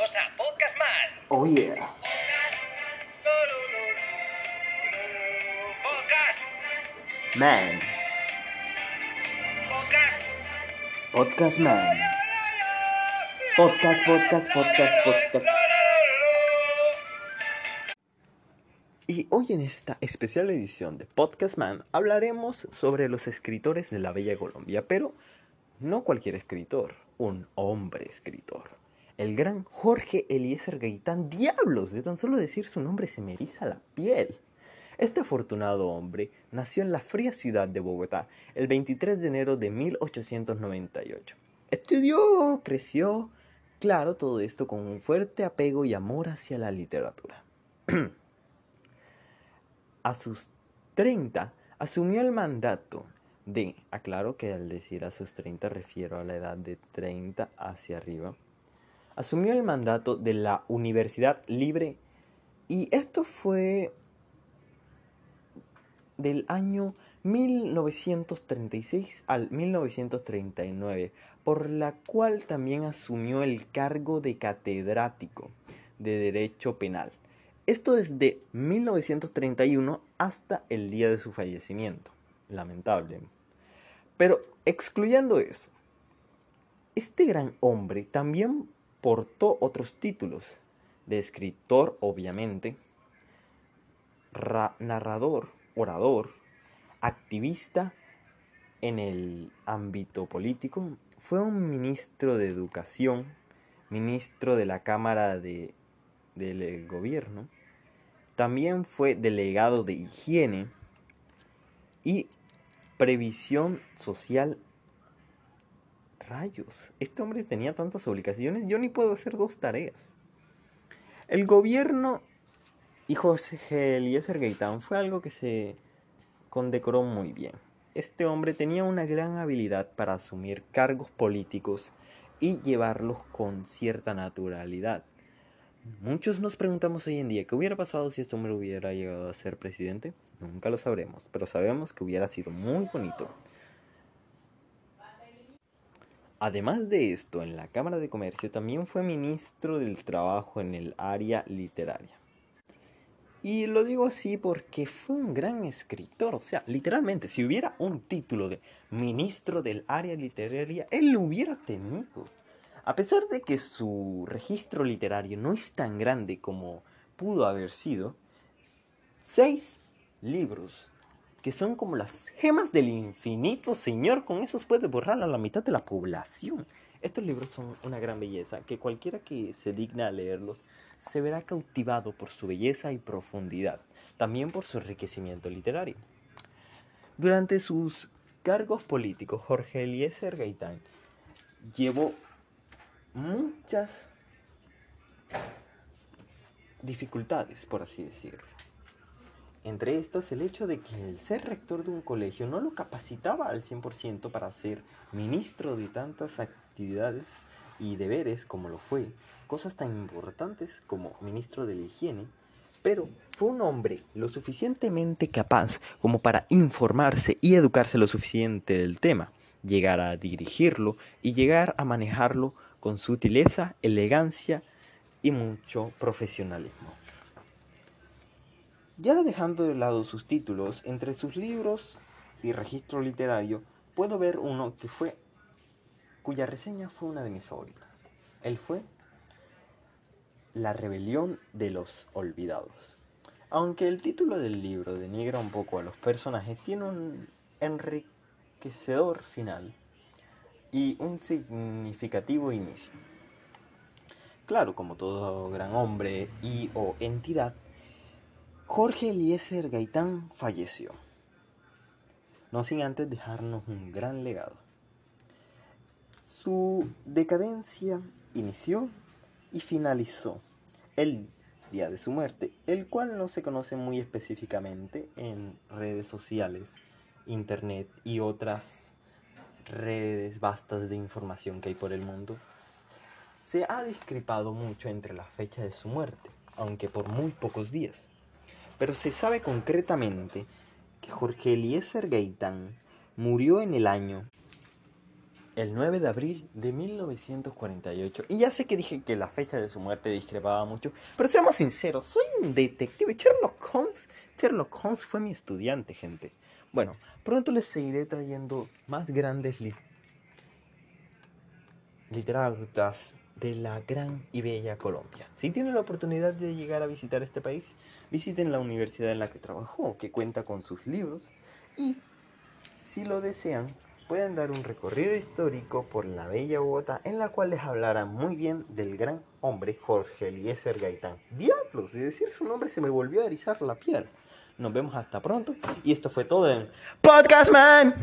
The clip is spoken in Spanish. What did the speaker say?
Bienvenidos a Podcast Man. Oh yeah. Podcast. Man. Podcast. Podcast Man. Podcast, podcast, podcast, podcast. Y hoy en esta especial edición de Podcast Man hablaremos sobre los escritores de la Bella Colombia, pero no cualquier escritor, un hombre escritor. El gran Jorge Eliezer Gaitán, diablos, de tan solo decir su nombre se me eriza la piel. Este afortunado hombre nació en la fría ciudad de Bogotá el 23 de enero de 1898. Estudió, creció, claro, todo esto con un fuerte apego y amor hacia la literatura. a sus 30 asumió el mandato de, aclaro que al decir a sus 30 refiero a la edad de 30 hacia arriba, asumió el mandato de la Universidad Libre y esto fue del año 1936 al 1939, por la cual también asumió el cargo de catedrático de Derecho Penal. Esto desde 1931 hasta el día de su fallecimiento. Lamentable. Pero excluyendo eso, este gran hombre también portó otros títulos de escritor, obviamente, narrador, orador, activista en el ámbito político, fue un ministro de educación, ministro de la Cámara de, del Gobierno, también fue delegado de higiene y previsión social. Rayos, este hombre tenía tantas obligaciones, yo ni puedo hacer dos tareas. El gobierno y José Eliezer Gaitán fue algo que se condecoró muy bien. Este hombre tenía una gran habilidad para asumir cargos políticos y llevarlos con cierta naturalidad. Muchos nos preguntamos hoy en día qué hubiera pasado si este hombre hubiera llegado a ser presidente. Nunca lo sabremos, pero sabemos que hubiera sido muy bonito. Además de esto, en la Cámara de Comercio también fue ministro del Trabajo en el área literaria. Y lo digo así porque fue un gran escritor. O sea, literalmente, si hubiera un título de ministro del área literaria, él lo hubiera tenido. A pesar de que su registro literario no es tan grande como pudo haber sido, seis libros que son como las gemas del infinito, Señor, con esos puede borrar a la mitad de la población. Estos libros son una gran belleza, que cualquiera que se digna a leerlos se verá cautivado por su belleza y profundidad, también por su enriquecimiento literario. Durante sus cargos políticos, Jorge Eliezer Gaitán llevó muchas dificultades, por así decirlo. Entre estas, el hecho de que el ser rector de un colegio no lo capacitaba al 100% para ser ministro de tantas actividades y deberes como lo fue, cosas tan importantes como ministro de la higiene, pero fue un hombre lo suficientemente capaz como para informarse y educarse lo suficiente del tema, llegar a dirigirlo y llegar a manejarlo con sutileza, elegancia y mucho profesionalismo. Ya dejando de lado sus títulos, entre sus libros y registro literario, puedo ver uno que fue cuya reseña fue una de mis favoritas. Él fue La rebelión de los olvidados. Aunque el título del libro denigra un poco a los personajes, tiene un enriquecedor final y un significativo inicio. Claro, como todo gran hombre y o entidad, Jorge Eliezer Gaitán falleció, no sin antes dejarnos un gran legado. Su decadencia inició y finalizó el día de su muerte, el cual no se conoce muy específicamente en redes sociales, internet y otras redes vastas de información que hay por el mundo, se ha discrepado mucho entre la fecha de su muerte, aunque por muy pocos días. Pero se sabe concretamente que Jorge Eliezer Gaitán murió en el año el 9 de abril de 1948. Y ya sé que dije que la fecha de su muerte discrepaba mucho, pero seamos sinceros, soy un detective. Sherlock Holmes, Sherlock Holmes fue mi estudiante, gente. Bueno, pronto les seguiré trayendo más grandes li de la gran y bella Colombia. Si tienen la oportunidad de llegar a visitar este país, visiten la universidad en la que trabajó, que cuenta con sus libros, y si lo desean, pueden dar un recorrido histórico por la bella Bogotá, en la cual les hablará muy bien del gran hombre Jorge Eliezer Gaitán. Diablos, de decir su nombre se me volvió a erizar la piel. Nos vemos hasta pronto, y esto fue todo en Podcast Man.